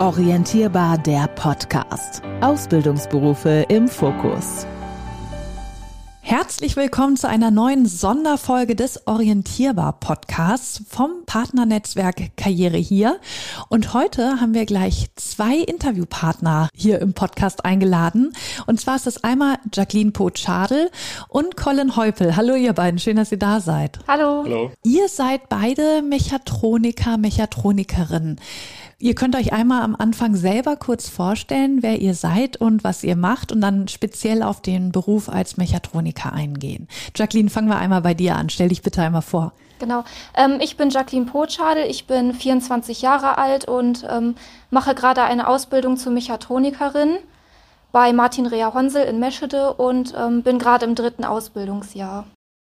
Orientierbar der Podcast. Ausbildungsberufe im Fokus. Herzlich willkommen zu einer neuen Sonderfolge des Orientierbar Podcasts vom Partnernetzwerk Karriere hier. Und heute haben wir gleich zwei Interviewpartner hier im Podcast eingeladen. Und zwar ist es einmal Jacqueline Poth-Schadel und Colin Heupel. Hallo ihr beiden, schön, dass ihr da seid. Hallo. Hallo. Ihr seid beide Mechatroniker, Mechatronikerinnen. Ihr könnt euch einmal am Anfang selber kurz vorstellen, wer ihr seid und was ihr macht und dann speziell auf den Beruf als Mechatroniker eingehen. Jacqueline, fangen wir einmal bei dir an. Stell dich bitte einmal vor. Genau. Ähm, ich bin Jacqueline Potschadel, ich bin 24 Jahre alt und ähm, mache gerade eine Ausbildung zur Mechatronikerin bei Martin Rea Honsel in Meschede und ähm, bin gerade im dritten Ausbildungsjahr.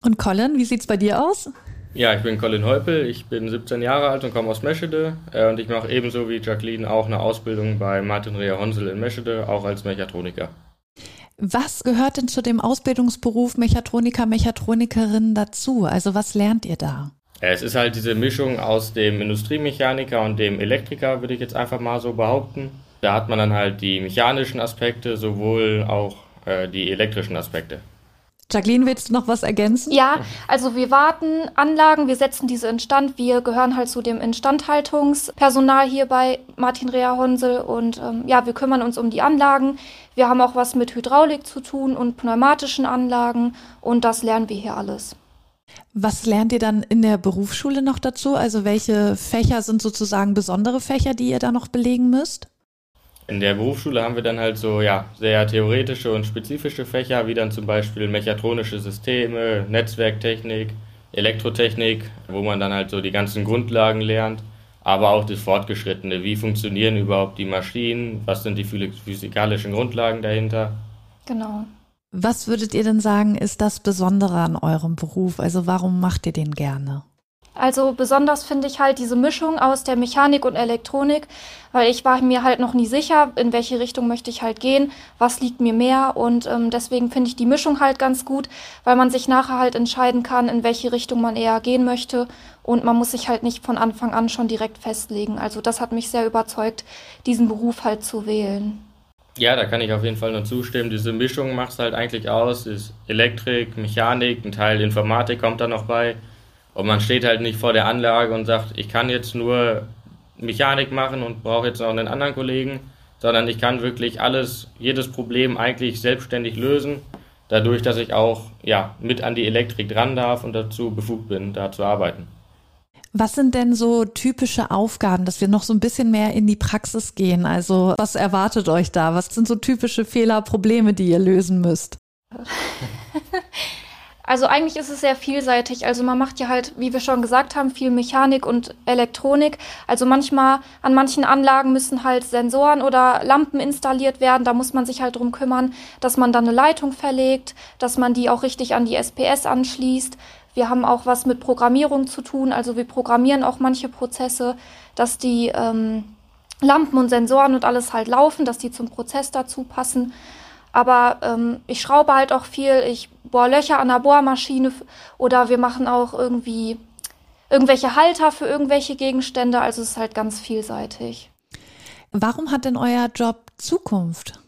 Und Colin, wie sieht's bei dir aus? Ja, ich bin Colin Heupel, ich bin 17 Jahre alt und komme aus Meschede äh, und ich mache ebenso wie Jacqueline auch eine Ausbildung bei Martin Rea Honsel in Meschede, auch als Mechatroniker. Was gehört denn zu dem Ausbildungsberuf Mechatroniker, Mechatronikerin dazu? Also was lernt ihr da? Es ist halt diese Mischung aus dem Industriemechaniker und dem Elektriker, würde ich jetzt einfach mal so behaupten. Da hat man dann halt die mechanischen Aspekte, sowohl auch äh, die elektrischen Aspekte. Jacqueline, willst du noch was ergänzen? Ja, also wir warten Anlagen, wir setzen diese instand. Wir gehören halt zu dem Instandhaltungspersonal hier bei Martin Rea Honsel und ähm, ja, wir kümmern uns um die Anlagen. Wir haben auch was mit Hydraulik zu tun und pneumatischen Anlagen und das lernen wir hier alles. Was lernt ihr dann in der Berufsschule noch dazu? Also welche Fächer sind sozusagen besondere Fächer, die ihr da noch belegen müsst? In der Berufsschule haben wir dann halt so ja, sehr theoretische und spezifische Fächer, wie dann zum Beispiel mechatronische Systeme, Netzwerktechnik, Elektrotechnik, wo man dann halt so die ganzen Grundlagen lernt, aber auch das Fortgeschrittene. Wie funktionieren überhaupt die Maschinen? Was sind die physikalischen Grundlagen dahinter? Genau. Was würdet ihr denn sagen, ist das Besondere an eurem Beruf? Also warum macht ihr den gerne? Also besonders finde ich halt diese Mischung aus der Mechanik und Elektronik, weil ich war mir halt noch nie sicher, in welche Richtung möchte ich halt gehen, was liegt mir mehr und ähm, deswegen finde ich die Mischung halt ganz gut, weil man sich nachher halt entscheiden kann, in welche Richtung man eher gehen möchte und man muss sich halt nicht von Anfang an schon direkt festlegen. Also das hat mich sehr überzeugt, diesen Beruf halt zu wählen. Ja, da kann ich auf jeden Fall nur zustimmen. Diese Mischung macht es halt eigentlich aus, ist Elektrik, Mechanik, ein Teil Informatik kommt da noch bei. Und man steht halt nicht vor der Anlage und sagt, ich kann jetzt nur Mechanik machen und brauche jetzt noch einen anderen Kollegen, sondern ich kann wirklich alles, jedes Problem eigentlich selbstständig lösen, dadurch, dass ich auch ja, mit an die Elektrik dran darf und dazu befugt bin, da zu arbeiten. Was sind denn so typische Aufgaben, dass wir noch so ein bisschen mehr in die Praxis gehen? Also was erwartet euch da? Was sind so typische Fehler, Probleme, die ihr lösen müsst? Also eigentlich ist es sehr vielseitig. Also man macht ja halt, wie wir schon gesagt haben, viel Mechanik und Elektronik. Also manchmal an manchen Anlagen müssen halt Sensoren oder Lampen installiert werden. Da muss man sich halt drum kümmern, dass man dann eine Leitung verlegt, dass man die auch richtig an die SPS anschließt. Wir haben auch was mit Programmierung zu tun. Also wir programmieren auch manche Prozesse, dass die ähm, Lampen und Sensoren und alles halt laufen, dass die zum Prozess dazu passen. Aber ähm, ich schraube halt auch viel, ich bohre Löcher an der Bohrmaschine oder wir machen auch irgendwie irgendwelche Halter für irgendwelche Gegenstände. Also es ist halt ganz vielseitig. Warum hat denn euer Job Zukunft?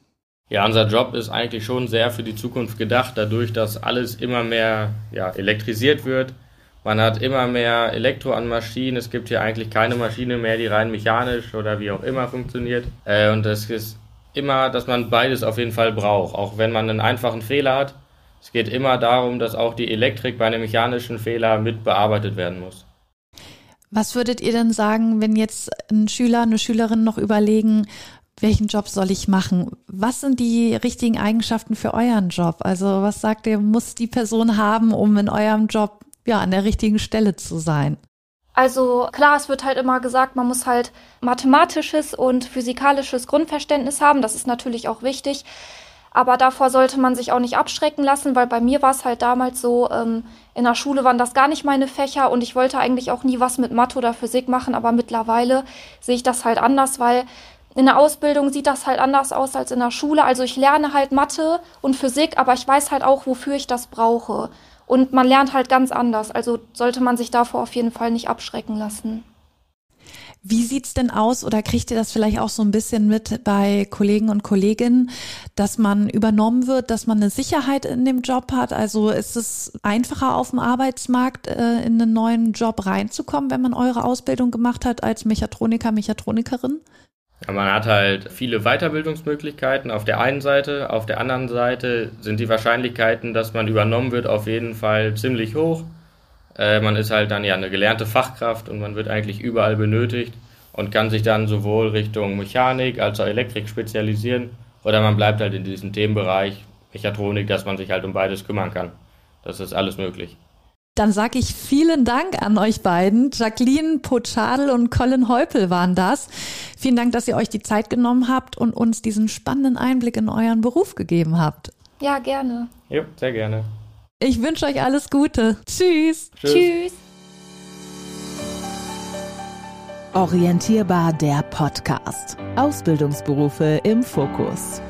Ja, unser Job ist eigentlich schon sehr für die Zukunft gedacht, dadurch, dass alles immer mehr ja, elektrisiert wird. Man hat immer mehr Elektro an Maschinen. Es gibt hier eigentlich keine Maschine mehr, die rein mechanisch oder wie auch immer funktioniert. Äh, und das ist immer, dass man beides auf jeden Fall braucht, auch wenn man einen einfachen Fehler hat. Es geht immer darum, dass auch die Elektrik bei einem mechanischen Fehler mit bearbeitet werden muss. Was würdet ihr denn sagen, wenn jetzt ein Schüler, eine Schülerin noch überlegen, welchen Job soll ich machen? Was sind die richtigen Eigenschaften für euren Job? Also was sagt ihr, muss die Person haben, um in eurem Job ja an der richtigen Stelle zu sein? Also klar, es wird halt immer gesagt, man muss halt mathematisches und physikalisches Grundverständnis haben. Das ist natürlich auch wichtig. Aber davor sollte man sich auch nicht abschrecken lassen, weil bei mir war es halt damals so, ähm, in der Schule waren das gar nicht meine Fächer und ich wollte eigentlich auch nie was mit Mathe oder Physik machen, aber mittlerweile sehe ich das halt anders, weil in der Ausbildung sieht das halt anders aus als in der Schule. Also ich lerne halt Mathe und Physik, aber ich weiß halt auch, wofür ich das brauche. Und man lernt halt ganz anders. Also sollte man sich davor auf jeden Fall nicht abschrecken lassen. Wie sieht's denn aus oder kriegt ihr das vielleicht auch so ein bisschen mit bei Kollegen und Kolleginnen, dass man übernommen wird, dass man eine Sicherheit in dem Job hat? Also ist es einfacher auf dem Arbeitsmarkt äh, in einen neuen Job reinzukommen, wenn man eure Ausbildung gemacht hat als Mechatroniker, Mechatronikerin? Ja, man hat halt viele Weiterbildungsmöglichkeiten auf der einen Seite, auf der anderen Seite sind die Wahrscheinlichkeiten, dass man übernommen wird, auf jeden Fall ziemlich hoch. Äh, man ist halt dann ja eine gelernte Fachkraft und man wird eigentlich überall benötigt und kann sich dann sowohl Richtung Mechanik als auch Elektrik spezialisieren oder man bleibt halt in diesem Themenbereich Mechatronik, dass man sich halt um beides kümmern kann. Das ist alles möglich. Dann sage ich vielen Dank an euch beiden. Jacqueline Potschadel und Colin Heupel waren das. Vielen Dank, dass ihr euch die Zeit genommen habt und uns diesen spannenden Einblick in euren Beruf gegeben habt. Ja, gerne. Ja, sehr gerne. Ich wünsche euch alles Gute. Tschüss. Tschüss. Tschüss. Orientierbar der Podcast. Ausbildungsberufe im Fokus.